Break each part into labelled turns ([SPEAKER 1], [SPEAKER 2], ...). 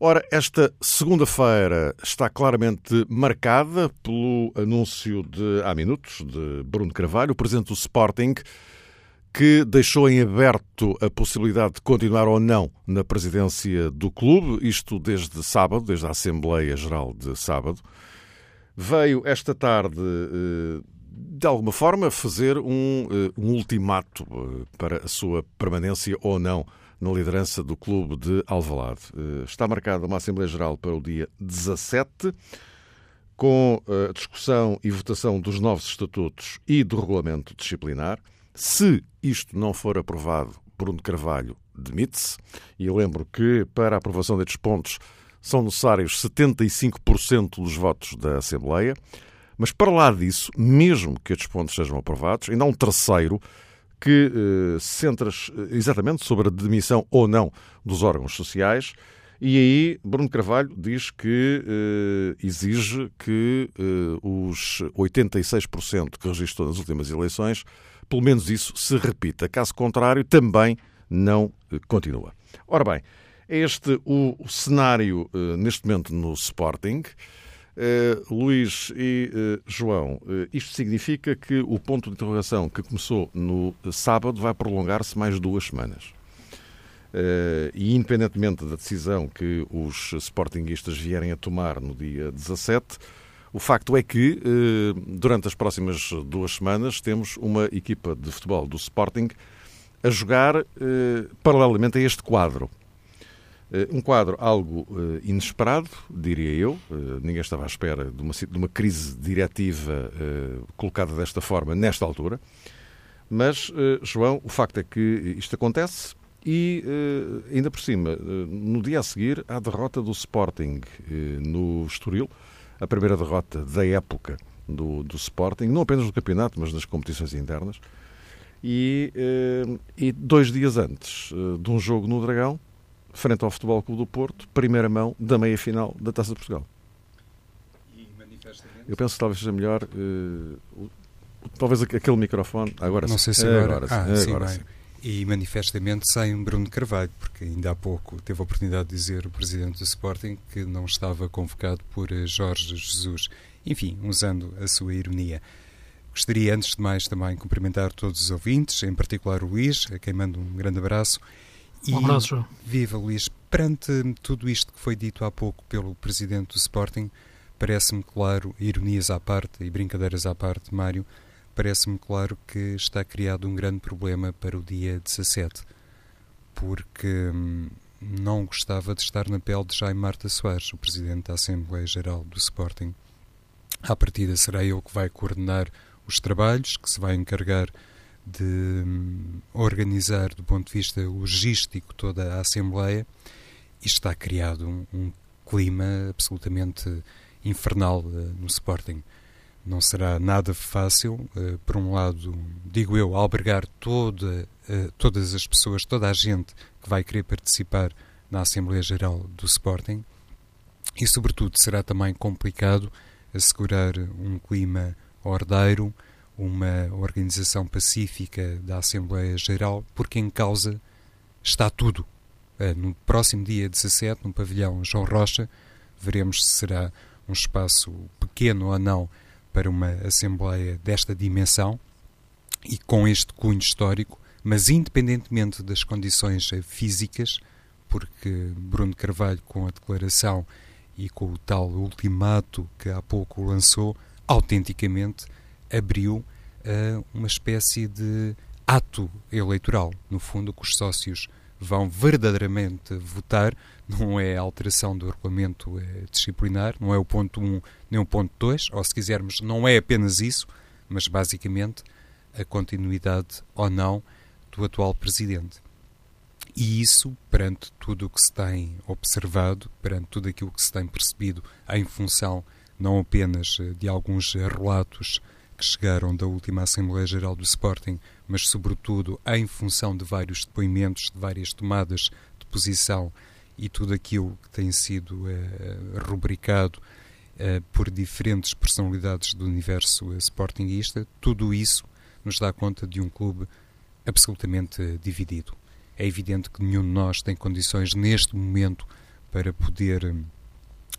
[SPEAKER 1] Ora, esta segunda-feira está claramente marcada pelo anúncio de há minutos de Bruno Carvalho, o presidente do Sporting, que deixou em aberto a possibilidade de continuar ou não na presidência do clube, isto desde sábado, desde a Assembleia Geral de sábado. Veio esta tarde eh, de alguma forma, fazer um, eh, um ultimato eh, para a sua permanência ou não na liderança do clube de Alvalade. Eh, está marcada uma Assembleia Geral para o dia 17, com a discussão e votação dos novos estatutos e do regulamento disciplinar. Se isto não for aprovado, Bruno Carvalho demite-se. E eu lembro que, para a aprovação destes pontos, são necessários 75% dos votos da Assembleia. Mas para lá disso, mesmo que estes pontos sejam aprovados, ainda há um terceiro que eh, centra eh, exatamente sobre a demissão ou não dos órgãos sociais. E aí Bruno Carvalho diz que eh, exige que eh, os 86% que registrou nas últimas eleições, pelo menos isso se repita. Caso contrário, também não eh, continua. Ora bem, este o, o cenário eh, neste momento no Sporting. Uh, Luís e uh, João, uh, isto significa que o ponto de interrogação que começou no sábado vai prolongar-se mais duas semanas. e independentemente da decisão que os sportinguistas vierem a tomar no dia 17, o facto é que durante as próximas duas semanas temos uma equipa de futebol do Sporting a jogar paralelamente a este quadro. Eh, um quadro algo uh, inesperado, diria eu. Uh, ninguém estava à espera de uma, de uma crise diretiva colocada desta forma, nesta altura. Mas, João, o facto é que isto acontece e, ainda por cima, no dia a seguir, há a derrota do Sporting no Estoril, a primeira derrota da época do, do Sporting, não apenas no campeonato, mas nas competições internas. E, e dois dias antes de um jogo no Dragão, frente ao Futebol Clube do Porto, primeira mão da meia-final da Taça de Portugal. Eu penso que talvez seja melhor. Uh, talvez aquele microfone. Agora
[SPEAKER 2] Não sei se
[SPEAKER 1] agora.
[SPEAKER 2] agora, ah, sim. Agora sim. E manifestamente sem Bruno Carvalho, porque ainda há pouco teve a oportunidade de dizer o presidente do Sporting que não estava convocado por eh, Jorge Jesus. Enfim, usando a sua ironia. Gostaria, antes de mais, também cumprimentar todos os ouvintes, em particular o Luís, a quem mando um grande abraço,
[SPEAKER 3] e um abraço, João.
[SPEAKER 2] Viva, Luís. Perante tudo isto que foi dito há pouco pelo presidente do Sporting, parece-me claro, ironias à parte e brincadeiras à parte, Mário, parece-me claro que está criado um grande problema para o dia 17, porque hum, não gostava de estar na pele de Jaime Marta Soares, o presidente da Assembleia Geral do Sporting. À partida será ele que vai coordenar os trabalhos, que se vai encarregar de hum, organizar do ponto de vista logístico toda a Assembleia e está criado um, um clima absolutamente infernal uh, no Sporting. Não será nada fácil, uh, por um lado, digo eu, albergar toda, uh, todas as pessoas, toda a gente que vai querer participar na Assembleia Geral do Sporting e, sobretudo, será também complicado assegurar um clima ordeiro, uma organização pacífica da Assembleia Geral, porque em causa está tudo. Eh, no próximo dia 17, no pavilhão João Rocha, veremos se será um espaço pequeno ou não para uma Assembleia desta dimensão e com este cunho histórico, mas independentemente das condições físicas, porque Bruno Carvalho, com a declaração e com o tal ultimato que há pouco lançou, autenticamente abriu uh, uma espécie de ato eleitoral, no fundo, que os sócios vão verdadeiramente votar, não é a alteração do regulamento é disciplinar, não é o ponto 1 nem o ponto 2, ou se quisermos, não é apenas isso, mas basicamente a continuidade ou não do atual presidente. E isso, perante tudo o que se tem observado, perante tudo aquilo que se tem percebido em função não apenas de alguns relatos que chegaram da última Assembleia Geral do Sporting, mas sobretudo em função de vários depoimentos, de várias tomadas de posição e tudo aquilo que tem sido uh, rubricado uh, por diferentes personalidades do universo uh, sportinguista, tudo isso nos dá conta de um clube absolutamente dividido. É evidente que nenhum de nós tem condições neste momento para poder,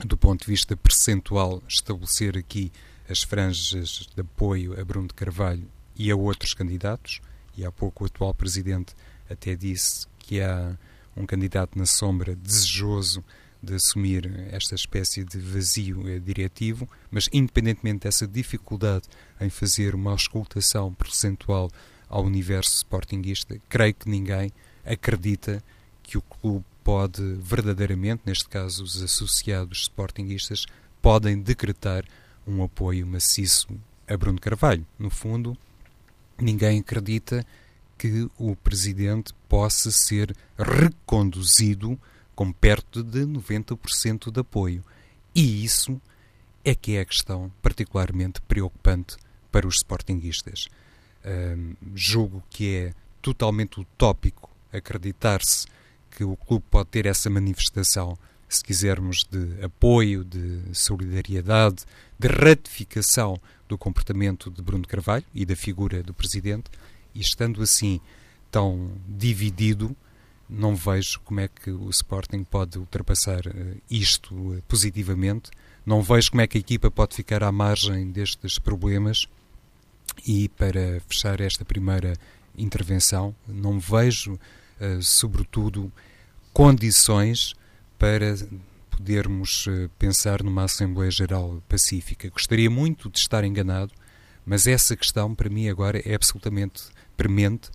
[SPEAKER 2] do ponto de vista percentual, estabelecer aqui as franjas de apoio a Bruno de Carvalho e a outros candidatos. E há pouco o atual presidente até disse que há um candidato na sombra desejoso de assumir esta espécie de vazio diretivo, mas independentemente dessa dificuldade em fazer uma auscultação percentual ao universo sportinguista, creio que ninguém acredita que o clube pode verdadeiramente, neste caso os associados sportinguistas, podem decretar um apoio maciço a Bruno Carvalho. No fundo, ninguém acredita que o presidente possa ser reconduzido com perto de 90% de apoio. E isso é que é a questão particularmente preocupante para os sportinguistas. Um, julgo que é totalmente utópico acreditar-se que o clube pode ter essa manifestação, se quisermos, de apoio, de solidariedade, de ratificação do comportamento de Bruno Carvalho e da figura do presidente, e estando assim tão dividido, não vejo como é que o Sporting pode ultrapassar uh, isto uh, positivamente. Não vejo como é que a equipa pode ficar à margem destes problemas. E para fechar esta primeira intervenção, não vejo, uh, sobretudo, condições para podermos pensar numa Assembleia Geral pacífica. Gostaria muito de estar enganado, mas essa questão, para mim, agora é absolutamente premente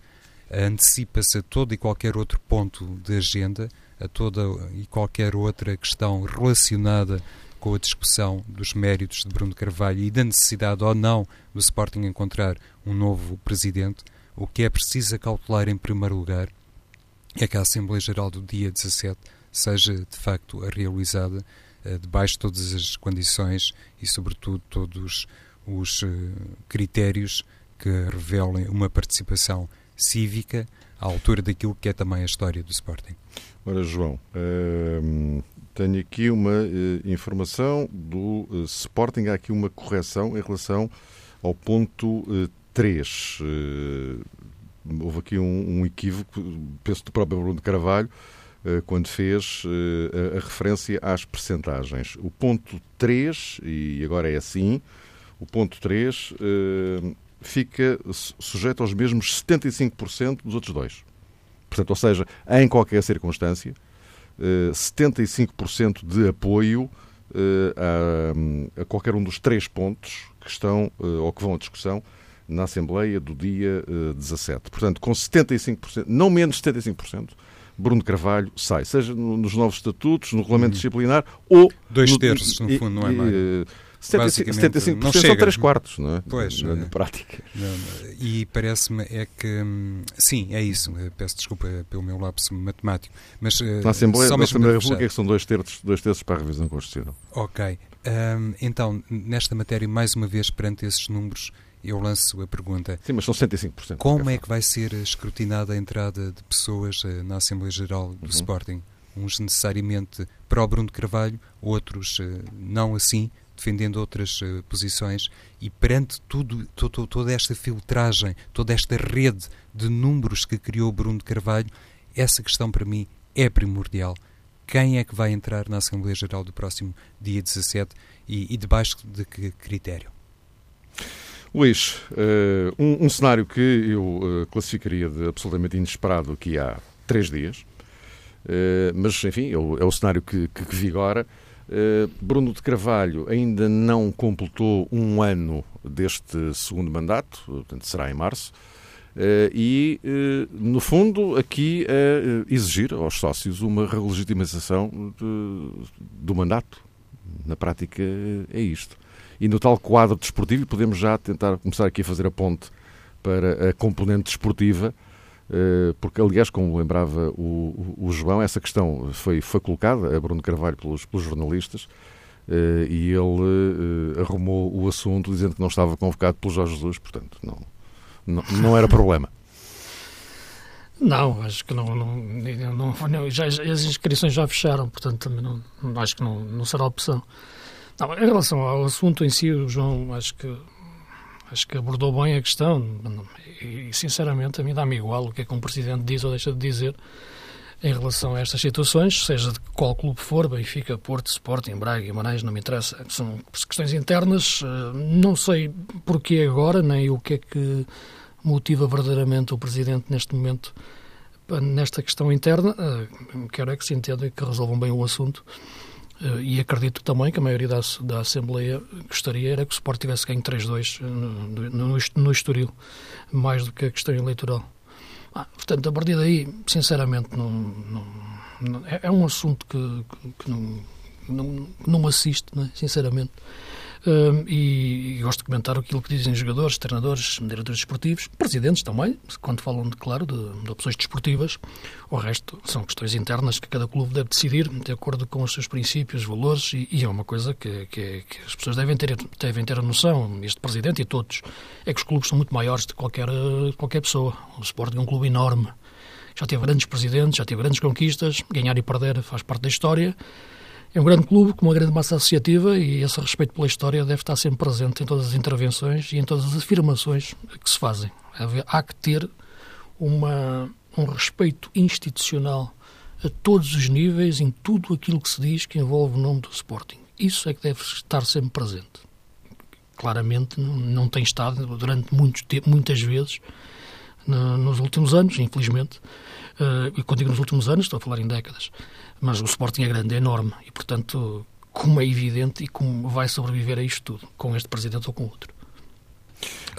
[SPEAKER 2] antecipa-se a todo e qualquer outro ponto de agenda, a toda e qualquer outra questão relacionada com a discussão dos méritos de Bruno Carvalho e da necessidade ou não do Sporting encontrar um novo presidente, o que é preciso cautelar em primeiro lugar é que a Assembleia Geral do dia 17 seja de facto realizada uh, debaixo de todas as condições e, sobretudo, todos os uh, critérios que revelem uma participação cívica à altura daquilo que é também a história do Sporting.
[SPEAKER 1] Ora, João, uh, tenho aqui uma uh, informação do Sporting, há aqui uma correção em relação ao ponto 3. Houve aqui um, um, equívoco, penso do próprio Bruno Carvalho, quando fez a, a, referência às percentagens. O ponto 3, e agora é assim, o ponto 3 fica sujeito aos mesmos 75% dos outros dois. Portanto, ou seja, em qualquer circunstância, 75% eh, de apoio eh, a, qualquer um dos três pontos que estão eh, ou que vão à discussão na Assembleia do dia 17. Portanto, com 75%, não menos de 75%, Bruno Carvalho sai, seja nos novos estatutos, no regulamento uhum. disciplinar ou.
[SPEAKER 2] Dois terços, no, no fundo, não é mais.
[SPEAKER 1] 75% são 3 quartos, não é?
[SPEAKER 2] Pois.
[SPEAKER 1] Na, na prática.
[SPEAKER 2] Não, e parece-me é que. Hum, sim, é isso. Peço desculpa pelo meu lapso matemático. Mas,
[SPEAKER 1] eh, na Assembleia, da Assembleia da República é são dois terços, dois terços para a revisão constitucional.
[SPEAKER 2] Ok. Um, então, nesta matéria, mais uma vez, perante esses números, eu lanço a pergunta.
[SPEAKER 1] Sim, mas são 75%.
[SPEAKER 2] Como é que vai ser escrutinada a entrada de pessoas eh, na Assembleia Geral do uhum. Sporting? Uns necessariamente para o Bruno Carvalho, outros eh, não assim, defendendo outras uh, posições e perante tudo, todo, toda esta filtragem, toda esta rede de números que criou Bruno Carvalho, essa questão para mim é primordial. Quem é que vai entrar na Assembleia Geral do próximo dia 17 e, e debaixo de que critério?
[SPEAKER 1] Luís, uh, um, um, cenário que eu uh, classificaria de absolutamente inesperado aqui há três dias, uh, mas enfim, é o, é o cenário que, que, que vigora. Eh, Bruno de Carvalho ainda não completou um ano deste segundo mandato, portanto será em março, eh, e, eh, no fundo, aqui é exigir aos sócios uma relegitimização do mandato. Na prática, é isto. E no tal quadro desportivo, podemos já tentar começar aqui a fazer a ponte para a componente desportiva, eh, porque, aliás, como lembrava o, o, João, essa questão foi, foi colocada a Bruno Carvalho pelos, pelos jornalistas, Uh, e ele uh, arrumou o assunto dizendo que não estava convocado pelo Jorge Jesus, portanto, não, não, não era problema.
[SPEAKER 3] Não, acho que não, não, não, já, as inscrições já fecharam, portanto também não, acho que não, não será opção. Não, em relação ao assunto em si, o João acho que acho que abordou bem a questão e sinceramente a mim dá-me igual o que é que um presidente diz ou deixa de dizer em relação a estas situações, seja de qual clube for, Benfica, Porto, Sporting, Braga, Guimarães, não me interessa, são questões internas, eh, não sei porquê agora, nem o que é que motiva verdadeiramente o Presidente neste momento nesta questão interna. Eh, quero é que se entenda e que resolvam bem o assunto. Eh, e acredito também que a maioria da, da Assembleia gostaria era que o Sport tivesse ganho 3-2 eh, no, no, no Estoril, mais do que a questão eleitoral. Ah, portanto, a partir daí, sinceramente, não, não, não, é, é, um assunto que, que, que não, não, não me assiste, é? sinceramente e, e, gosto de comentar aquilo que dizem jogadores, treinadores, diretores desportivos, presidentes também, quando falam, de, claro, de, de, opções desportivas. O resto são questões internas que cada clube deve decidir de acordo com os seus princípios, valores, e, e é uma coisa que, que, que, as pessoas devem ter, devem ter a noção, este presidente e todos, é que os clubes são muito maiores de qualquer, qualquer pessoa. O Sporting é um clube enorme. Já teve grandes presidentes, já teve grandes conquistas, ganhar e perder faz parte da história é um grande clube com uma grande massa associativa e esse respeito pela história deve estar sempre presente em todas as intervenções e em todas as afirmações que se fazem. Há que ter uma, um respeito institucional a todos os níveis, em tudo aquilo que se diz que envolve o nome do Sporting. Isso é que deve estar sempre presente. Claramente não tem estado durante muito tempo, muitas vezes nos últimos anos, infelizmente. Uh, e quando digo nos últimos anos, estou a falar em décadas. Mas o Sporting é grande, é enorme e, portanto, como é evidente e como vai sobreviver a isto tudo, com este presidente ou com outro.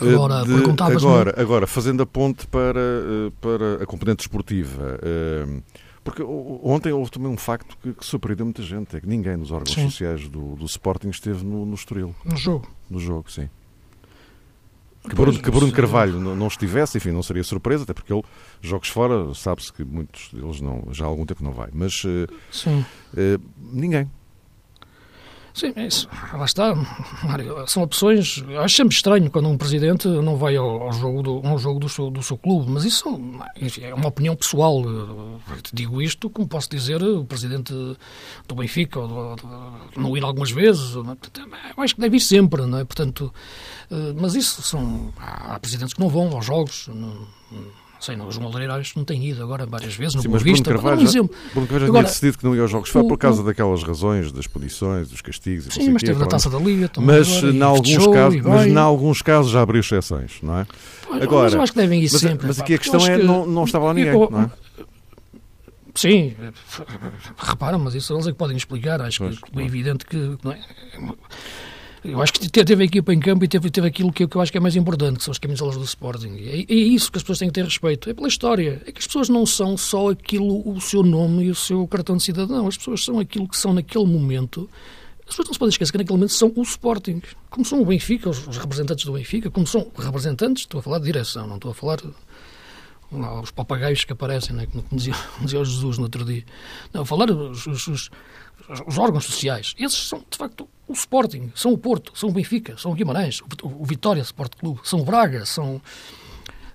[SPEAKER 1] Agora, de, agora, agora, fazendo a ponte para, eh, para a componente esportiva, eh, porque ontem houve também um facto que, que surpreendeu muita gente, é que ninguém nos órgãos sim. sociais do, do Sporting esteve no, no Estoril.
[SPEAKER 3] No jogo.
[SPEAKER 1] No jogo, sim. Que Bruno, que Bruno Carvalho não estivesse, enfim, não seria surpresa, até porque ele, jogos fora, sabe-se que muitos deles não, já há algum tempo não vai. Mas uh, uh, ninguém.
[SPEAKER 3] Sim, é isso. Lá está, Mário. São opções. Acho sempre estranho quando um presidente não vai ao, ao jogo, do, ao jogo do, seu, do seu clube, mas isso enfim, é uma opinião pessoal. Digo isto, como posso dizer, o presidente do Benfica ou do, não ir algumas vezes. Eu acho que deve ir sempre, não é? Portanto, eh, mas isso são. Há presidentes que não vão aos jogos. Não, sei, não, o João Aleirais não tem ido agora várias vezes, no Sim, Vista.
[SPEAKER 1] Bruno Carvalho, um já, Bruno Carvalho agora, tinha decidido que não ia aos jogos, foi por causa o, daquelas razões, das punições, dos castigos.
[SPEAKER 3] Sim, mas teve a taça da Liga
[SPEAKER 1] também. Mas, em alguns casos, mas em alguns casos já abriu exceções, não é?
[SPEAKER 3] agora, mas eu acho que devem ir
[SPEAKER 1] mas,
[SPEAKER 3] sempre.
[SPEAKER 1] Mas aqui a questão é, que, não, não estava lá ninguém, eu, não é?
[SPEAKER 3] Sim, reparam, mas isso eles é que podem explicar. Acho que é evidente que. Não é? Eu acho que teve a equipa em campo e teve, teve aquilo que, que eu acho que é mais importante, que são as camisolas do Sporting. E é, é, isso que as pessoas têm que ter respeito. É pela história. É que as pessoas não são só aquilo, o seu nome e o seu cartão de cidadão. As pessoas são aquilo que são naquele momento. As pessoas não se podem esquecer que naquele momento são o Sporting. Como são o Benfica, os, os representantes do Benfica, como são representantes, estou a falar de direção, não estou a falar os papagaios que aparecem, né, como dizia, dizia Jesus no outro dia. Não, falar os, os, os, os órgãos sociais. Esses são, de facto, o Sporting, são o Porto, são o Benfica, são o Guimarães, o, o Vitória Sport Clube, são o Braga, são,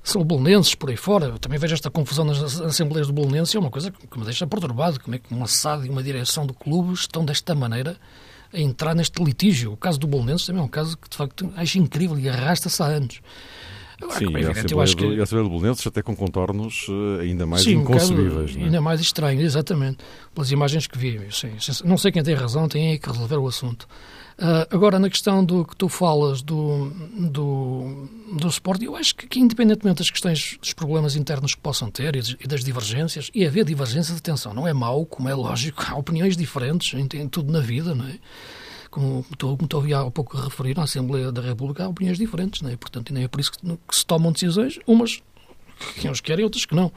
[SPEAKER 3] são Bolonenses por aí fora. Eu também vejo esta confusão nas Assembleias do Bolonense, é uma coisa que me deixa perturbado. Como é que uma SAD e uma direção do clube estão desta maneira a entrar neste litígio? O caso do Bolonenses também é um caso que, de facto, acho incrível e arrasta-se há anos.
[SPEAKER 1] Sim, é evidente, eu acho que... e a Assembleia do Bolonenses até com contornos eh, ainda mais sim, inconcebíveis. Um
[SPEAKER 3] é? Ainda mais estranhos, exatamente, pelas imagens que vi. Sim, não sei quem tem razão, tem que resolver o assunto. Uh, agora, na questão do que tu falas do, do, do esporte, eu acho que, que, independentemente das questões, dos problemas internos que possam ter e, e das divergências, e haver divergências, atenção, não é mau, como é lógico, há opiniões diferentes em, em tudo na vida, não é? Como estou, como estou há pouco a referir, na Assembleia da República há opiniões diferentes, não é? Portanto, nem é por isso que, que se tomam decisões, umas que uns querem, outras que não.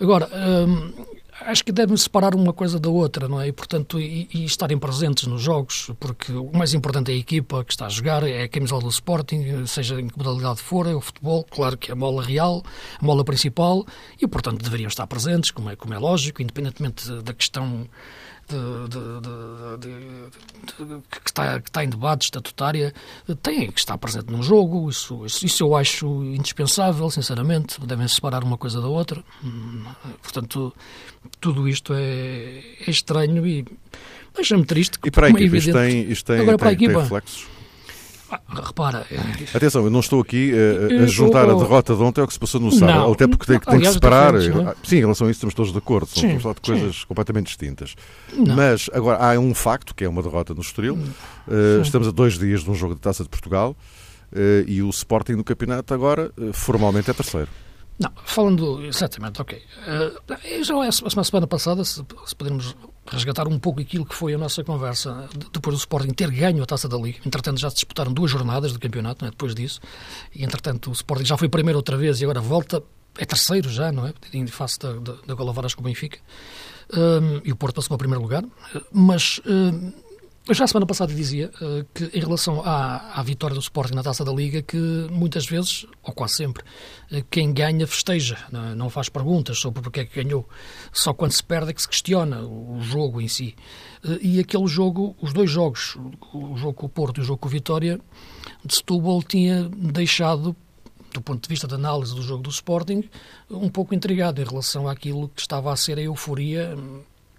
[SPEAKER 3] Agora, hum, acho que devem separar uma coisa da outra, não é? E, portanto, e, e, estarem presentes nos jogos, porque o mais importante é a equipa que está a jogar, é a camisola do Sporting, seja em que modalidade for, é o futebol, claro que é a mola real, a mola principal, e, portanto, deveriam estar presentes, como é, como é lógico, independentemente da questão de, de, que, está, que está em debate estatutária tem que estar presente num jogo. Isso, isso, isso eu acho indispensável, sinceramente. Devem separar uma coisa da outra. Portanto, tudo isto é, é estranho e deixa-me triste.
[SPEAKER 1] E para a equipa, isto tem, isto tem, Agora, tem, para a equipa, tem reflexos?
[SPEAKER 3] Ah, repara.
[SPEAKER 1] Atenção, eu não estou aqui uh, a juntar a derrota de ontem ao que se passou no sábado, até porque tem, tem que separar. É? Sim, em relação a isso estamos todos de acordo, sim, de coisas sim. completamente distintas. Não. Mas agora há um facto, que é uma derrota no Estoril. Uh, estamos a dois dias de um jogo de taça de Portugal uh, e o Sporting no campeonato agora formalmente é terceiro.
[SPEAKER 3] Não, falando exatamente, ok. Já é a semana passada, se, se podemos resgatar um pouco aquilo que foi a nossa conversa depois do Sporting ter ganho a Taça da Liga. Entretanto, já se disputaram duas jornadas do campeonato, é? depois disso. E, entretanto, o Sporting já foi primeiro outra vez e agora volta, é terceiro já, não é? Em face da, da, da Golavaras com o Benfica. Um, e o Porto passou para o primeiro lugar. Mas... Um, eu já a semana passada dizia uh, que, em relação à, à, vitória do Sporting na taça da Liga, que muitas vezes, ou quase sempre, uh, quem ganha festeja, não, é? não, faz perguntas sobre porque é que ganhou. Só quando se perde é que se questiona o, jogo em si. Uh, e aquele jogo, os dois jogos, o, jogo com o Porto e o jogo com o Vitória, de Setúbal tinha deixado do ponto de vista da análise do jogo do Sporting, um pouco intrigado em relação àquilo que estava a ser a euforia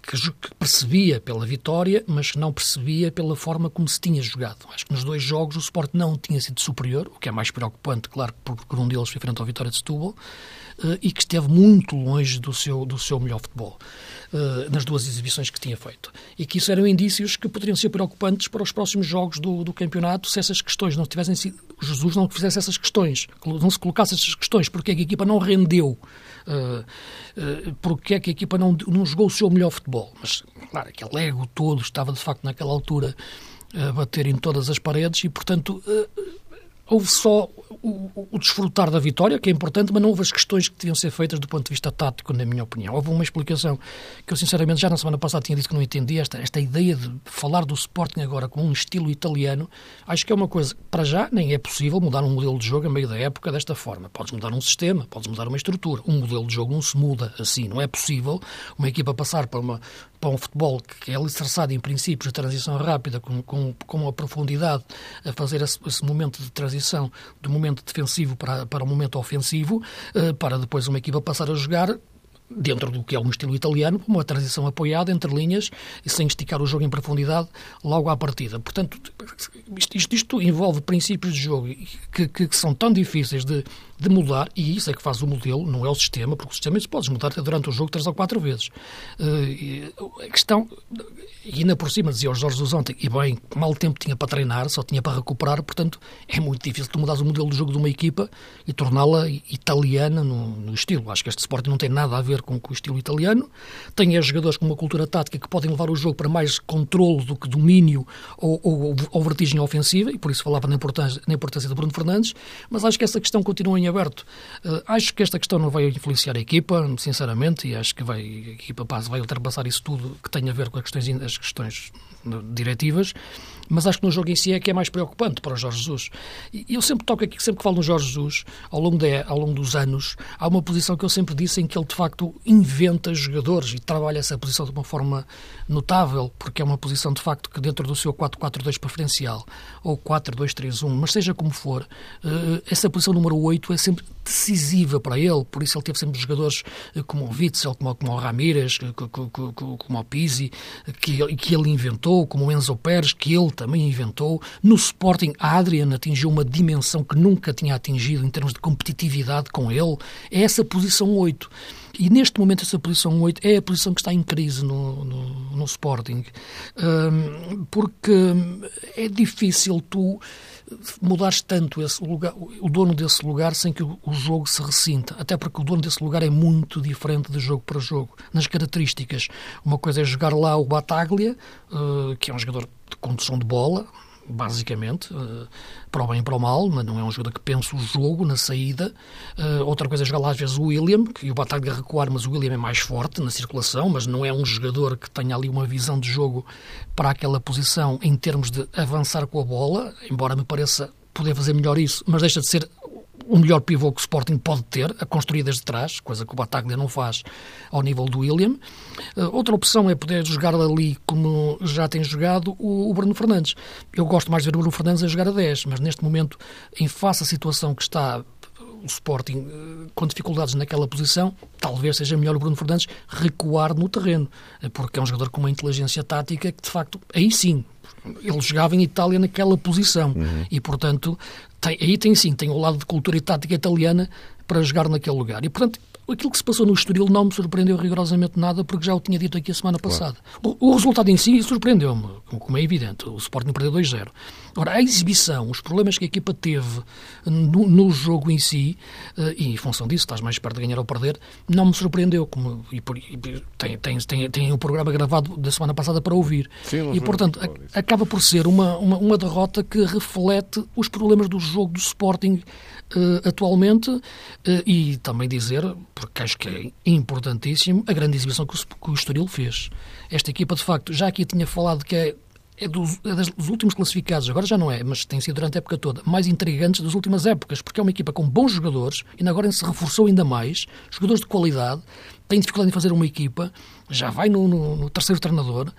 [SPEAKER 3] que, percebia pela vitória, mas não percebia pela forma como se tinha jogado. Acho que nos dois jogos o Sport não tinha sido superior, o que é mais preocupante, claro, porque um deles foi frente ao Vitória de Setúbal, eh, e que esteve muito longe do seu, do seu melhor futebol eh, nas duas exibições que tinha feito. E que isso eram indícios que poderiam ser preocupantes para os próximos jogos do, do campeonato se essas questões não tivessem sido. Jesus não fizesse essas questões, não se colocasse essas questões, porque é que a equipa não rendeu, uh, uh, porque é que a equipa não, não jogou o seu melhor futebol. Mas, claro, aquele ego todo estava de facto naquela altura a bater em todas as paredes e, portanto. Uh, houve só o, o, desfrutar da vitória, que é importante, mas não houve as questões que deviam ser feitas do ponto de vista tático, na minha opinião. Houve uma explicação que eu, sinceramente, já na semana passada tinha dito que não entendi, esta, esta ideia de falar do Sporting agora com um estilo italiano, acho que é uma coisa que, para já, nem é possível mudar um modelo de jogo a meio da época desta forma. Podes mudar um sistema, podes mudar uma estrutura. Um modelo de jogo não se muda assim, não é possível uma equipa passar para uma para um futebol que é alicerçado em princípios de transição rápida, com, com, com uma profundidade a fazer esse, esse, momento de transição do momento defensivo para, para o momento ofensivo, uh, para depois uma equipa passar a jogar dentro do que é um estilo italiano, uma transição apoiada entre linhas e sem esticar o jogo em profundidade logo à partida. Portanto, isto, isto, isto envolve princípios de jogo que, que, que, são tão difíceis de, de mudar, e isso é que faz o modelo, não é o sistema, porque o sistema se pode mudar durante o jogo três ou quatro vezes. Uh, a questão, e ainda por cima, dizia o Jorge Jesus ontem, e bem, mal tempo tinha para treinar, só tinha para recuperar, portanto, é muito difícil tu mudares o modelo de jogo de uma equipa e torná-la italiana no, no, estilo. Acho que este esporte não tem nada a ver com, com o estilo italiano. Tem jogadores com uma cultura tática que podem levar o jogo para mais controle do que domínio ou, ou, ou vertigem ofensiva, e por isso falava na importância, na importância de Bruno Fernandes, mas acho que essa questão continua em aberto. Uh, acho que esta questão não vai influenciar a equipa, sinceramente, e acho que vai, a equipa vai ultrapassar isso tudo que tem a ver com as questões, as questões diretivas, mas acho que no jogo em si é que é mais preocupante para o Jorge Jesus. E eu sempre toco aqui, sempre que falo no Jorge Jesus, ao longo, de, ao longo dos anos, há uma posição que eu sempre disse em que ele de facto inventa jogadores e trabalha essa posição de uma forma notável, porque é uma posição de facto que dentro do seu 4-4-2 preferencial, ou 4-2-3-1, mas seja como for, eh, essa posição número 8 é sempre decisiva para ele, por isso ele teve sempre jogadores eh, como o Witzel, como, como o Ramírez, como o Pizzi, que, que ele inventou, como o Enzo Pérez, que ele também inventou. No Sporting, a Adrian atingiu uma dimensão que nunca tinha atingido em termos de competitividade com ele. É essa posição 8. E neste momento essa posição 8 é a posição que está em crise no, no, no Sporting. Um, porque é difícil tu mudares tanto esse lugar, o dono desse lugar sem que o, jogo se ressinta. Até porque o dono desse lugar é muito diferente de jogo para jogo. Nas características, uma coisa é jogar lá o Bataglia, uh, que é um jogador de condução de bola, basicamente, uh, para o bem e para o mal, mas não é um jogador que pensa o jogo na saída. Uh, outra coisa é jogar lá às vezes o William, que o Bataglia recuar, mas o William é mais forte na circulação, mas não é um jogador que tenha ali uma visão de jogo para aquela posição em termos de avançar com a bola, embora me pareça poder fazer melhor isso, mas deixa de ser o melhor pivô que o Sporting pode ter, a construir desde trás, coisa que o Bataglia não faz ao nível do William. Uh, outra opção é poder jogar ali como já tem jogado o, o, Bruno Fernandes. Eu gosto mais de ver o Bruno Fernandes a jogar a 10, mas neste momento, em face à situação que está o Sporting uh, com dificuldades naquela posição, talvez seja melhor o Bruno Fernandes recuar no terreno, porque é um jogador com uma inteligência tática que, de facto, aí sim, ele jogava em Itália naquela posição uhum. e, portanto, tem, aí tem sim, tem o lado de cultura e tática italiana para jogar naquele lugar. E, portanto, aquilo que se passou no Estoril não me surpreendeu rigorosamente nada, porque já o tinha dito aqui a semana passada. Claro. O, o, resultado em si surpreendeu-me, como é evidente. O Sporting perdeu 2-0. Ora, a exibição, os problemas que a equipa teve no, no jogo em si, uh, e em função disso, estás mais perto de ganhar ou perder, não me surpreendeu. Como, e, e, tem, tem, tem, tem um programa gravado da semana passada para ouvir. Sim, e, portanto, a, acaba por ser uma, uma, uma derrota que reflete os problemas do jogo do Sporting uh, atualmente uh, e também dizer, porque acho que é importantíssimo, a grande exibição que o, que o Estoril fez. Esta equipa, de facto, já aqui tinha falado que é é dos, é dos, últimos classificados, agora já não é, mas tem sido durante a época toda, mais intrigantes das últimas épocas, porque é uma equipa com bons jogadores e agora se reforçou ainda mais, jogadores de qualidade, tem dificuldade em fazer uma equipa, já vai no, no, no terceiro treinador,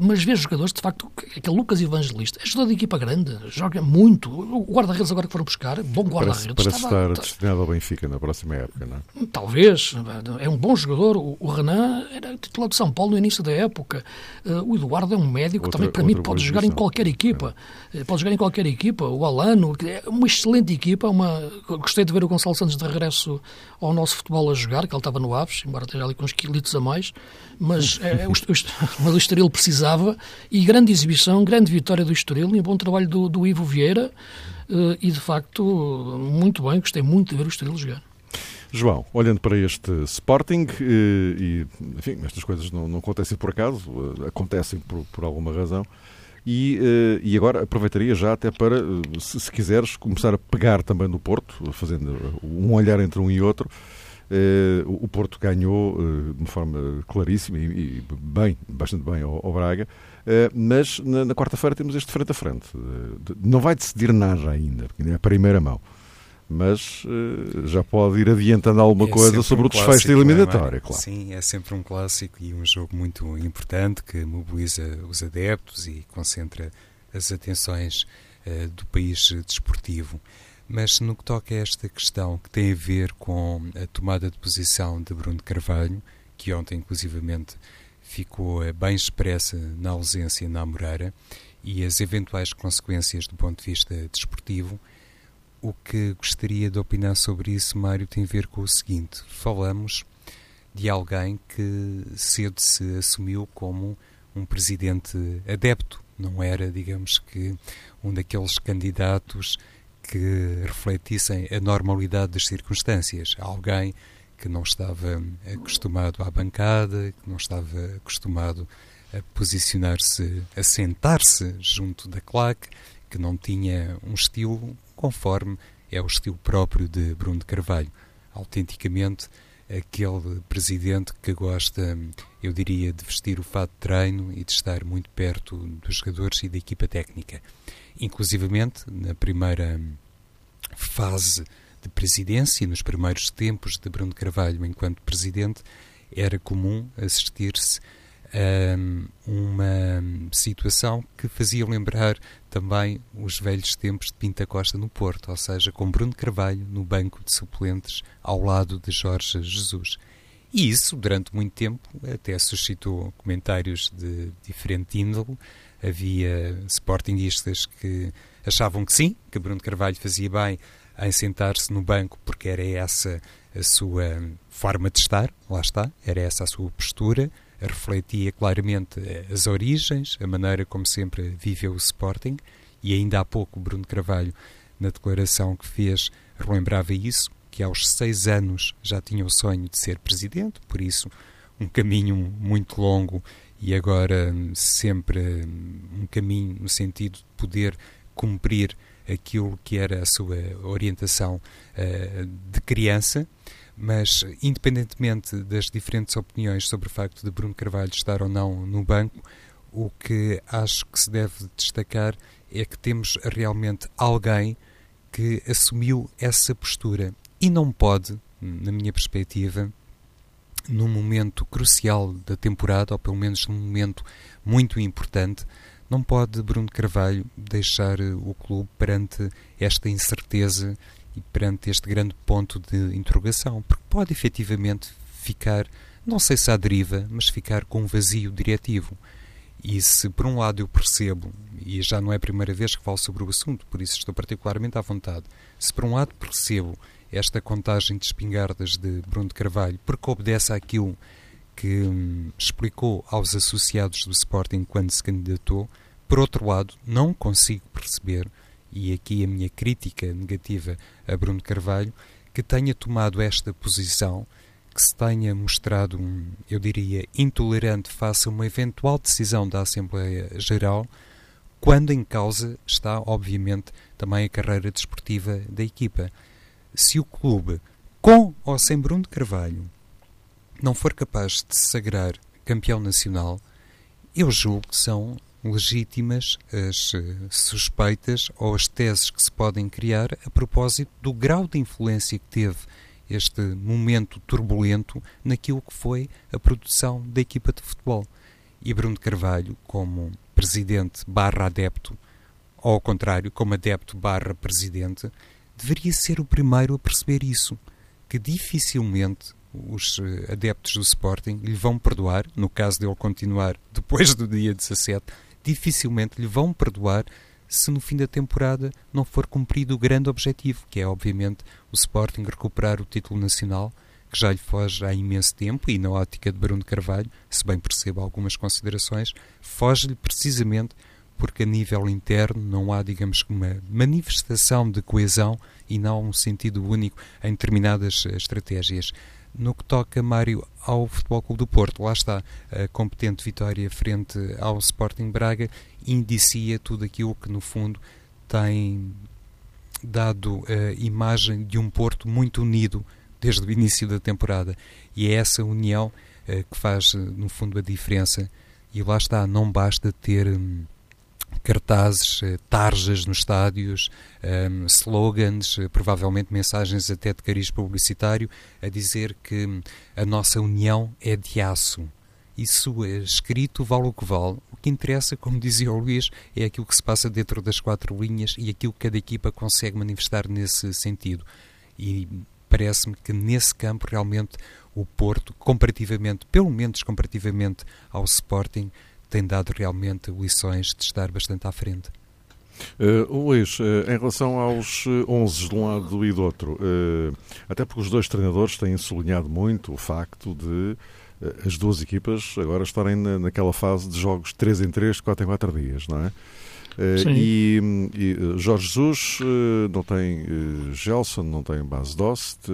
[SPEAKER 3] mas vê jogadores, de facto, aquele Lucas Evangelista, é jogador de equipa grande, joga muito. O guarda-redes agora que foram buscar, bom guarda-redes.
[SPEAKER 1] Estava, estar destinado ao Benfica na próxima época, não é?
[SPEAKER 3] Talvez, é um bom jogador. O, o Renan era titular de São Paulo no início da época. Uh, o Eduardo é um médico, outra, também para mim pode jogar em qualquer equipa. É. Pode jogar em qualquer equipa. O Alano, é uma excelente equipa. Uma... Gostei de ver o Gonçalo Santos de regresso ao nosso futebol a jogar, que ele estava no Aves, embora esteja ali com uns quilitos a mais mas, é, o, mas o Estoril precisava e grande exibição, grande vitória do Estoril e um bom trabalho do, do Ivo Vieira uh, e de facto muito bem, gostei muito de ver o Estoril jogar.
[SPEAKER 1] João, olhando para este Sporting, eh, e enfim, estas coisas não, não acontecem por acaso, eh, acontecem por, por alguma razão, e, e, agora aproveitaria já até para, se, se, quiseres, começar a pegar também no Porto, fazendo um olhar entre um e outro, o Porto ganhou uh, de uma forma claríssima e, bem, bastante bem ao, Braga, uh, mas na, quarta-feira temos este frente a frente. não vai decidir nada ainda, porque ainda é a primeira mão. Mas já pode ir adiantando alguma é coisa sobre um o desfecho da é, eliminatória, é, claro.
[SPEAKER 2] Sim, é sempre um clássico e um jogo muito importante que mobiliza os adeptos e concentra as atenções do país desportivo. Mas no que toca a esta questão que tem a ver com a tomada de posição de Bruno Carvalho, que ontem inclusivamente ficou eh, bem expressa na ausência na Moreira, e as eventuais consequências do ponto de vista desportivo, o que gostaria de opinar sobre isso, Mário, tem a ver com o seguinte: falamos de alguém que cedo se assumiu como um presidente adepto, não era, digamos que, um daqueles candidatos que refletissem a normalidade das circunstâncias. Alguém que não estava acostumado à bancada, que não estava acostumado a posicionar-se, a sentar-se junto da claque, que não tinha um estilo conforme é o estilo próprio de Bruno de Carvalho. Autenticamente, aquele presidente que gosta, eu diria, de vestir o fato de treino e de estar muito perto dos jogadores e da equipa técnica. Inclusivamente, na primeira fase de presidência, nos primeiros tempos de Bruno Carvalho enquanto presidente, era comum assistir-se a uma situação que fazia lembrar também os velhos tempos de Pinta Costa no Porto, ou seja, com Bruno Carvalho no banco de suplentes ao lado de Jorge Jesus. E isso, durante muito tempo, até suscitou comentários de diferente índole. Havia sportinguistas que achavam que sim, que Bruno Carvalho fazia bem em sentar-se no banco porque era essa a sua forma de estar, lá está, era essa a sua postura, refletia claramente as origens, a maneira como sempre viveu o Sporting, e ainda há pouco Bruno Carvalho, na declaração que fez, relembrava isso, que aos seis anos já tinha o sonho de ser presidente, por isso um caminho muito longo e agora sempre um caminho no sentido de poder cumprir aquilo que era a sua orientação uh, de criança, mas independentemente das diferentes opiniões sobre o facto de Bruno Carvalho estar ou não no banco, o que acho que se deve destacar é que temos realmente alguém que assumiu essa postura. E não pode, na minha perspectiva, num momento crucial da temporada, ou pelo menos num momento muito importante, não pode Bruno Carvalho deixar o clube perante esta incerteza e perante este grande ponto de interrogação, porque pode efetivamente ficar, não sei se à deriva, mas ficar com um vazio diretivo. E se por um lado eu percebo, e já não é a primeira vez que falo sobre o assunto, por isso estou particularmente à vontade, se por um lado percebo esta contagem de espingardas de Bruno de Carvalho, porque obedece àquilo que hum, explicou aos associados do Sporting quando se candidatou, por outro lado, não consigo perceber, e aqui a minha crítica negativa a Bruno Carvalho, que tenha tomado esta posição, que se tenha mostrado, um, eu diria, intolerante face a uma eventual decisão da Assembleia Geral, quando em causa está, obviamente, também a carreira desportiva da equipa. Se o clube, com ou sem Bruno Carvalho, não for capaz de se sagrar campeão nacional, eu julgo que são legítimas as eh, suspeitas ou as teses que se podem criar a propósito do grau de influência que teve este momento turbulento naquilo que foi a produção da equipa de futebol. E Bruno de Carvalho, como presidente barra adepto, ou ao contrário, como adepto barra presidente, deveria ser o primeiro a perceber isso, que dificilmente os eh, adeptos do Sporting lhe vão perdoar, no caso dele continuar depois do dia 17, dificilmente lhe vão perdoar se no fim da temporada não for cumprido o grande objetivo, que é obviamente o Sporting recuperar o título nacional, que já lhe foge há imenso tempo, e na ótica de Bruno Carvalho, se bem percebo algumas considerações, foge-lhe precisamente porque a nível interno não há, digamos, uma manifestação de coesão e não um sentido único em determinadas eh, estratégias. No que toca, Mário, ao Futebol Clube do Porto, lá está a competente vitória frente ao Sporting Braga, indicia tudo aquilo que, no fundo, tem dado a imagem de um Porto muito unido desde o início da temporada. E é essa união uh, que faz, no fundo, a diferença. E lá está, não basta ter. Cartazes, eh, tarjas nos estádios, um, ehm, slogans, eh, provavelmente mensagens até de cariz publicitário, a dizer que hum, a nossa união é de aço. Isso é escrito, vale o que vale. O que interessa, como dizia o Luís, é aquilo que se passa dentro das quatro linhas e aquilo que cada equipa consegue manifestar nesse sentido. E parece-me que nesse campo realmente o Porto, comparativamente, pelo menos comparativamente ao Sporting, tem dado realmente lições de estar bastante à frente.
[SPEAKER 1] Uh, Luís, uh, em relação aos 11 de um lado e do outro, uh, até porque os dois treinadores têm sublinhado muito o facto de as duas equipas agora estarem na, naquela fase de jogos 3 em 3, 4 em 4 dias, não é? E, e, Jorge Jesus não tem Gelson, não tem Bas Dost,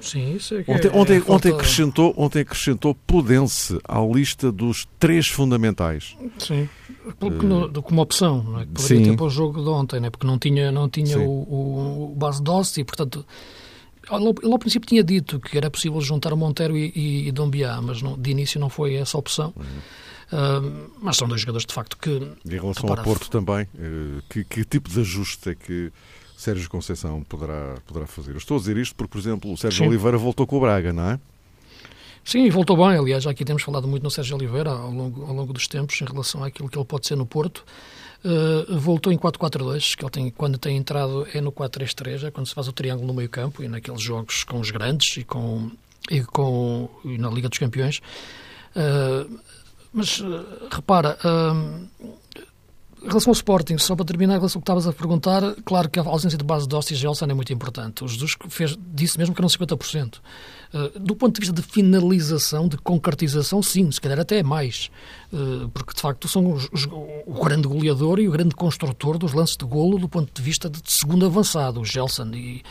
[SPEAKER 3] Sim, isso é que
[SPEAKER 1] ontem, é, ontem, falta... ontem, acrescentou, ontem acrescentou Pudense à lista dos três fundamentais.
[SPEAKER 3] Sim, uh, como opção, não é? Poderia sim. ter para o jogo de ontem, não é? porque não tinha, não tinha o, o base doce e, portanto, ele ao princípio tinha dito que era possível juntar Monteiro e, e, e Dombiá, mas não, de início não foi essa opção. Uhum. Uh, mas são dois jogadores de facto que.
[SPEAKER 1] Em relação ao Porto também, uh, que, que tipo de ajuste é que Sérgio Conceição poderá, poderá fazer. Eu estou a dizer isto porque, por exemplo, o Sérgio Sim. Oliveira voltou com o Braga, não é?
[SPEAKER 3] Sim, voltou bem. Aliás, já aqui temos falado muito no Sérgio Oliveira ao longo, ao longo dos tempos em relação àquilo que ele pode ser no Porto. Uh, voltou em 4-4-2, que ele tem, quando tem entrado é no 4-3-3, é quando se faz o triângulo no meio campo e naqueles jogos com os grandes e, com, e, com, e na Liga dos Campeões. Uh, mas uh, repara, em relação ao Sporting, só para terminar, em relação ao que estavas a perguntar, claro que a ausência de base de Dosti e Gelson é muito importante. O Jesus fez, disse mesmo que eram 50%. Uh, do ponto de vista de finalização, de concretização, sim, se calhar até é mais. Uh, porque, de facto, são os, os, o grande goleador e o grande construtor dos lances de golo do ponto de vista de segundo avançado, o Gelson e,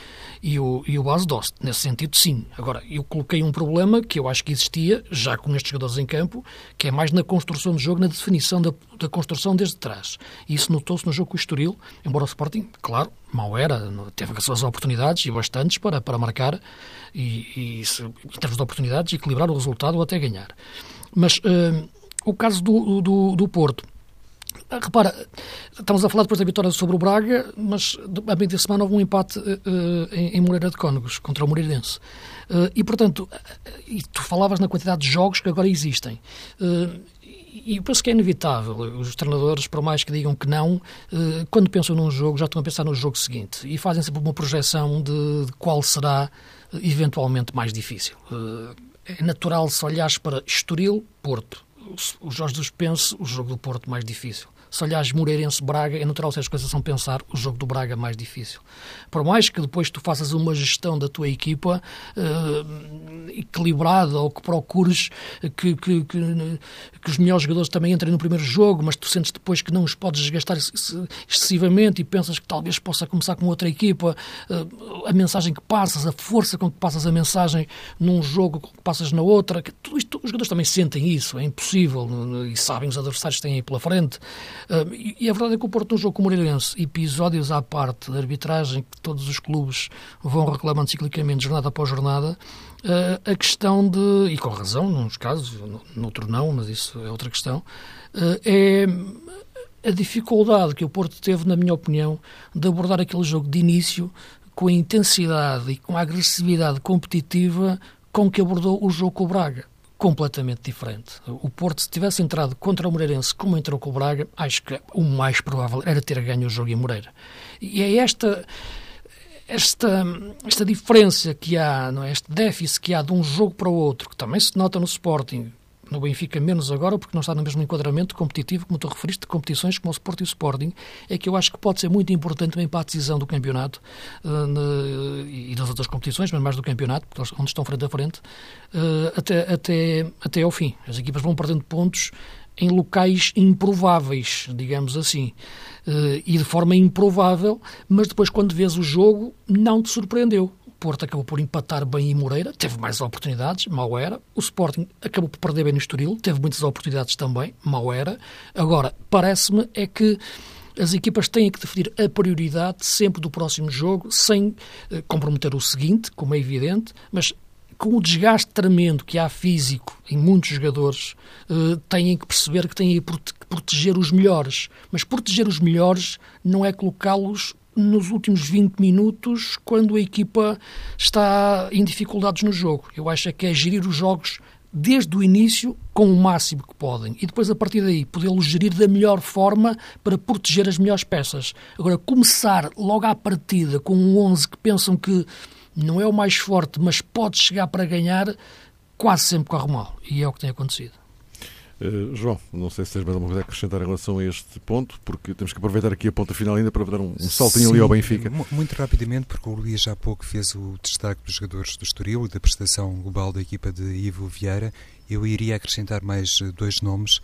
[SPEAKER 3] e o, e o Bas Dost. Nesse sentido, sim. Agora, eu coloquei um problema que eu acho que existia, já com estes jogadores em campo, que é mais na construção do jogo, na definição da, da construção desde trás. E isso notou-se no jogo com o Estoril, embora o Sporting, claro, mal era, teve as suas oportunidades e bastantes para, para marcar e, e se, em termos de oportunidades, equilibrar o resultado ou até ganhar. Mas uh, o caso do, do, do Porto, Repara, estamos a falar depois da vitória sobre o Braga, mas a meio da semana houve um empate uh, em, Moreira de Cónegos contra o Moreirense. Uh, e, portanto, e tu falavas na quantidade de jogos que agora existem. Uh, e eu penso que é inevitável. Os treinadores, por mais que digam que não, quando pensam num jogo, já estão a pensar no jogo seguinte e fazem sempre uma projeção de, de qual será eventualmente mais difícil. É natural se olhares para Estoril, Porto. O Jorge dos pense o jogo do Porto mais difícil se olhares Moreirense-Braga, é natural se as coisas são pensar o jogo do Braga mais difícil. Por mais que depois tu faças uma gestão da tua equipa uh, equilibrada ou que procures que, que, que, que, os melhores jogadores também entrem no primeiro jogo, mas tu sentes depois que não os podes desgastar excessivamente e pensas que talvez possa começar com outra equipa, uh, a mensagem que passas, a força com que passas a mensagem num jogo que passas na outra, que tudo isto, os jogadores também sentem isso, é impossível e sabem os adversários que têm aí pela frente. E, a verdade é que o Porto, num jogo com o Moreirense, episódios à parte da arbitragem que todos os clubes vão reclamando ciclicamente, jornada após jornada, uh, a questão de, e com razão, nos casos, noutro não, mas isso é outra questão, uh, é a dificuldade que o Porto teve, na minha opinião, de abordar aquele jogo de início com a intensidade e com a agressividade competitiva com que abordou o jogo com o Braga completamente diferente. O Porto, se tivesse entrado contra o Moreirense como entrou com o Braga, acho que o mais provável era ter ganho o jogo em Moreira. E é esta esta, esta diferença que há, não é? este déficit que há de um jogo para o outro, que também se nota no Sporting, no Benfica menos agora, porque não está no mesmo enquadramento competitivo, como tu referiste, de competições como o Sport e o Sporting, é que eu acho que pode ser muito importante também para a decisão do campeonato uh, e das outras competições, mas mais do campeonato, onde estão frente a frente, uh, até, até, até ao fim. As equipas vão perdendo pontos em locais improváveis, digamos assim, uh, e de forma improvável, mas depois quando vês o jogo não te surpreendeu. Porto acabou por empatar bem em Moreira, teve mais oportunidades, mal era. O Sporting acabou por perder bem no Estoril, teve muitas oportunidades também, mal era. Agora, parece-me é que as equipas têm que definir a prioridade sempre do próximo jogo, sem eh, comprometer o seguinte, como é evidente, mas com o desgaste tremendo que há físico em muitos jogadores, eh, têm que perceber que têm que proteger os melhores. Mas proteger os melhores não é colocá-los nos últimos 20 minutos quando a equipa está em dificuldades no jogo. Eu acho que é gerir os jogos desde o início com o máximo que podem e depois a partir daí podê-los gerir da melhor forma para proteger as melhores peças. Agora, começar logo à partida com um 11 que pensam que não é o mais forte, mas pode chegar para ganhar, quase sempre corre mal. E é o que tem acontecido.
[SPEAKER 1] Uh, João, não sei se tens mais alguma coisa a acrescentar em relação a este ponto, porque temos que aproveitar aqui a ponta final ainda para dar um, um saltinho Sim, ali ao Benfica.
[SPEAKER 2] Muito rapidamente, porque o Luís há pouco fez o destaque dos jogadores do Estoril e da prestação global da equipa de Ivo Vieira. Eu iria acrescentar mais eh, dois nomes,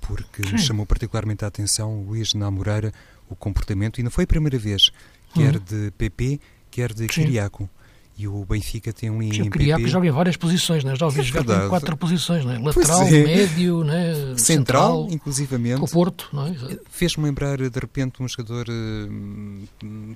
[SPEAKER 2] porque Sim. me chamou particularmente a atenção o Luís Namoreira, o comportamento, e não foi a primeira vez, quer hum. de PP, quer de Kiriaco. E o Benfica tem um IMPP... O
[SPEAKER 3] Criaco joga em várias posições, né? já ouvi é jogar em quatro posições, né? lateral, é. médio, né? central,
[SPEAKER 2] central, inclusivamente.
[SPEAKER 3] Com o Porto. É?
[SPEAKER 2] Fez-me lembrar, de repente, um jogador, hum,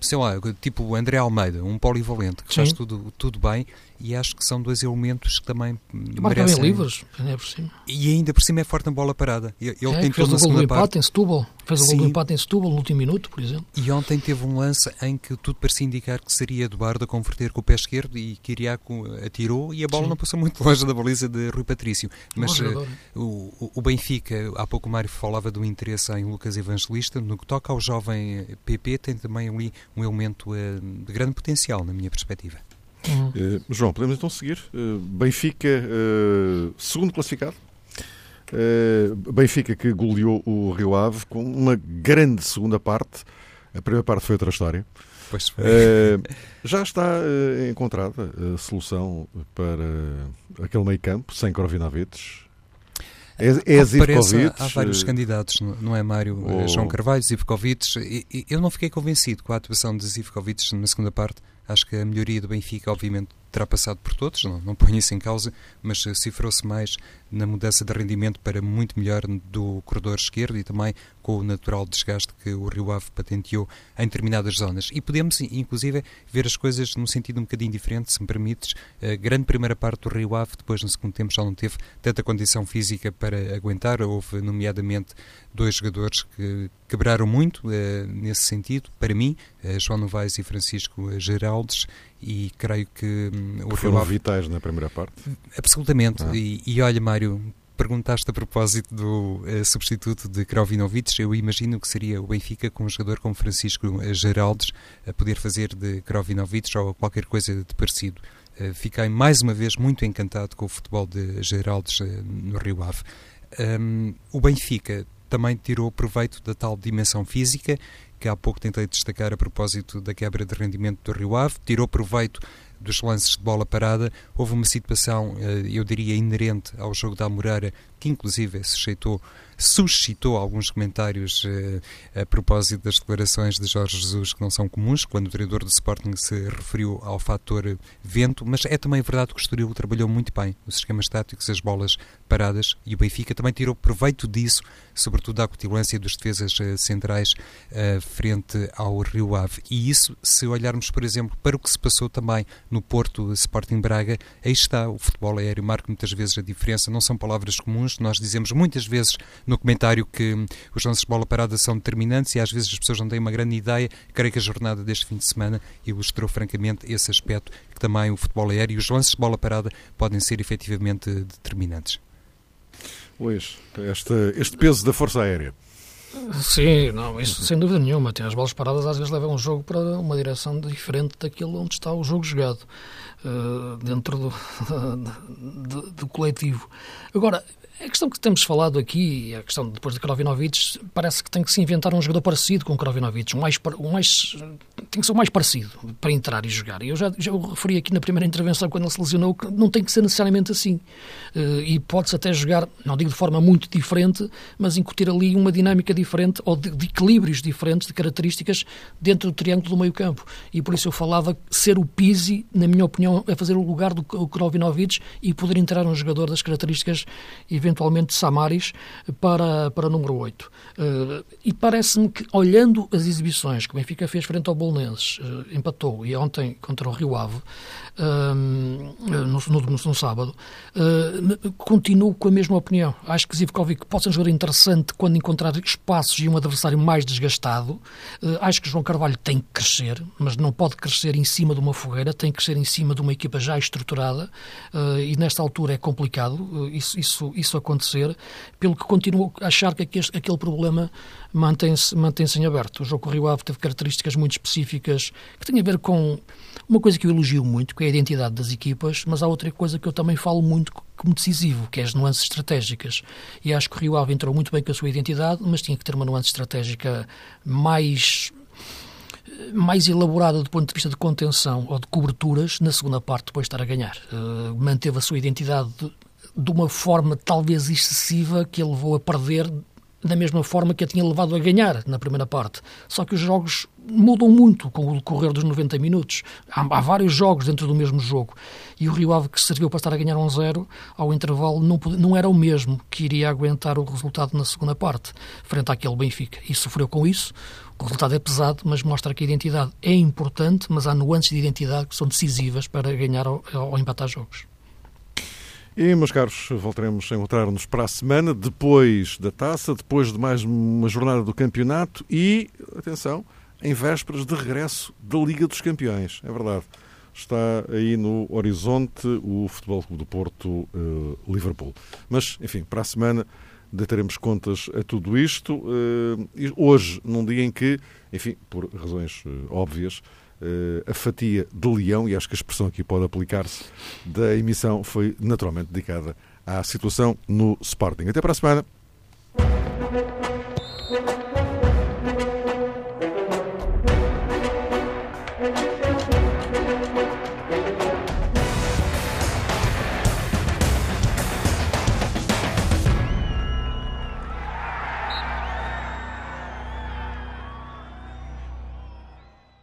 [SPEAKER 2] sei lá, tipo o André Almeida, um polivalente, que Sim. faz tudo, tudo bem e acho que são dois elementos que também
[SPEAKER 3] Marca merecem... bem livres, ainda por cima.
[SPEAKER 2] E ainda por cima é forte na bola parada. Ele
[SPEAKER 3] é, tem fez o gol do empate parte. em Setúbal. Fez o gol do empate em Setúbal no último minuto, por exemplo.
[SPEAKER 2] E ontem teve um lance em que tudo parecia indicar que seria Eduardo a converter com o pé esquerdo e Kiriaco atirou e a bola Sim. não passou muito longe da baliza de Rui Patrício. Mas uh, o, o Benfica, há pouco o Mário falava do interesse em Lucas Evangelista. No que toca ao jovem PP, tem também ali um elemento uh, de grande potencial, na minha perspectiva.
[SPEAKER 1] Uhum. Uh, João, podemos então seguir. Uh, Benfica, uh, segundo classificado. Benfica que goleou o Rio Ave com uma grande segunda parte. A primeira parte foi outra história.
[SPEAKER 2] Pois
[SPEAKER 1] já está encontrada a solução para aquele meio campo, sem Corovinavites. É, é Zivkovic.
[SPEAKER 2] Há vários candidatos, não é, Mário? Ou... João Carvalho, Zivkovic. Eu não fiquei convencido com a atuação de Zivkovic na segunda parte. Acho que a melhoria do Benfica, obviamente, terá passado por todos, não, não ponho isso em causa, mas cifrou-se mais na mudança de rendimento para muito melhor do corredor esquerdo e também com o natural desgaste que o Rio Ave patenteou em determinadas zonas. E podemos, inclusive, ver as coisas num sentido um bocadinho diferente, se me permites. A grande primeira parte do Rio Ave, depois no segundo tempo já não teve tanta condição física para aguentar. Houve, nomeadamente, dois jogadores que quebraram muito uh, nesse sentido, para mim, uh, João Novaes e Francisco Geraldes, e creio que
[SPEAKER 1] um, o Foram Ave... vitais na primeira parte?
[SPEAKER 2] Absolutamente. Ah. E, e olha, Mário, perguntaste a propósito do uh, substituto de Krovinovic, eu imagino que seria o Benfica com um jogador como Francisco Geraldes a poder fazer de Krovinovic ou qualquer coisa de parecido. Uh, fiquei mais uma vez muito encantado com o futebol de Geraldes uh, no Rio Ave. Um, o Benfica também tirou proveito da tal dimensão física que há pouco tentei destacar a propósito da quebra de rendimento do Rio Ave, tirou proveito dos lances de bola parada. Houve uma situação, eh, eu diria, inerente ao jogo da Almorara, que inclusive suscitou, suscitou alguns comentários eh, a propósito das declarações de Jorge Jesus, que não são comuns, quando o treinador do Sporting se referiu ao fator vento, mas é também verdade que o Estoril trabalhou muito bem os esquemas táticos, as bolas paradas, e o Benfica também tirou proveito disso, sobretudo da acutilância dos defesas eh, centrais frente ao Rio Ave. E isso, se olharmos, por exemplo, para o que se passou também no Porto Sporting Braga, aí está o futebol aéreo, marca muitas vezes a diferença, não são palavras comuns, nós dizemos muitas vezes no comentário que os lances de bola parada são determinantes e às vezes as pessoas não têm uma grande ideia, creio que a jornada deste fim de semana ilustrou francamente esse aspecto, que também o futebol aéreo e os lances de bola parada podem ser efetivamente determinantes.
[SPEAKER 1] Luís, este, este peso da Força Aérea.
[SPEAKER 3] Sim, não, isso sem dúvida nenhuma. Tem as bolas paradas às vezes levam o jogo para uma direção diferente daquilo onde está o jogo jogado, uh, dentro do, do, do, coletivo. Agora, a questão que temos falado aqui, a questão depois de Krovinovic, parece que tem que se inventar um jogador parecido com o Krovinovic, um mais, um mais, tem que ser o mais parecido para entrar e jogar. Eu já, já referi aqui na primeira intervenção, quando ele se lesionou, que não tem que ser necessariamente assim. Uh, e pode-se até jogar, não digo de forma muito diferente, mas incutir ali uma dinâmica diferente ou de, de equilíbrios diferentes, de características dentro do triângulo do meio campo. E por isso eu falava ser o Pizzi, na minha opinião, a fazer o lugar do Krovinovic e poder entrar um jogador das características e eventualmente Samaris, para, para número 8. Uh, eh, e parece-me que, olhando as exibições que o Benfica fez frente ao Bolonenses, uh, empatou, e ontem contra o Rio Ave, uh, no, no, no, sábado, continuo com a mesma opinião. Acho que Zivkovic pode ser um jogador interessante quando encontrar espaços e um adversário mais desgastado. acho que João Carvalho tem que crescer, mas não pode crescer em cima de uma fogueira, tem que crescer em cima de uma equipa já estruturada, e nesta altura é complicado. isso, isso, isso acontecer, pelo que continuo a achar que aquele problema mantém-se mantém em aberto. O jogo com o Rio Ave teve características muito específicas que têm a ver com uma coisa que eu elogio muito, que é a identidade das equipas, mas há outra coisa que eu também falo muito como decisivo, que é as nuances estratégicas. E acho que o Rio Ave entrou muito bem com a sua identidade, mas tinha que ter uma nuance estratégica mais mais elaborada do ponto de vista de contenção ou de coberturas na segunda parte depois de estar a ganhar. Uh, manteve a sua identidade de uma forma talvez excessiva que ele levou a perder da mesma forma que a tinha levado a ganhar na primeira parte. Só que os jogos mudam muito com o decorrer dos 90 minutos. Há, há, vários jogos dentro do mesmo jogo. E o Rio Ave, que serviu para estar a ganhar 1-0, ao intervalo não, não era o mesmo que iria aguentar o resultado na segunda parte, frente àquele Benfica. E sofreu com isso. O resultado é pesado, mas mostra que a identidade é importante, mas há nuances de identidade que são decisivas para ganhar ou, ou empatar jogos.
[SPEAKER 1] E, meus caros, voltaremos a encontrar-nos para a semana, depois da taça, depois de mais uma jornada do campeonato e, atenção, em vésperas de regresso da Liga dos Campeões. É verdade. Está aí no horizonte o Futebol Clube do Porto uh, Liverpool. Mas, enfim, para a semana deitaremos contas a tudo isto. Uh, hoje, num dia em que, enfim, por razões uh, óbvias, eh, eh, a fatia de leão, e acho que a expressão aqui pode aplicar-se, da emissão foi naturalmente dedicada à situação no Sporting. Até para a semana.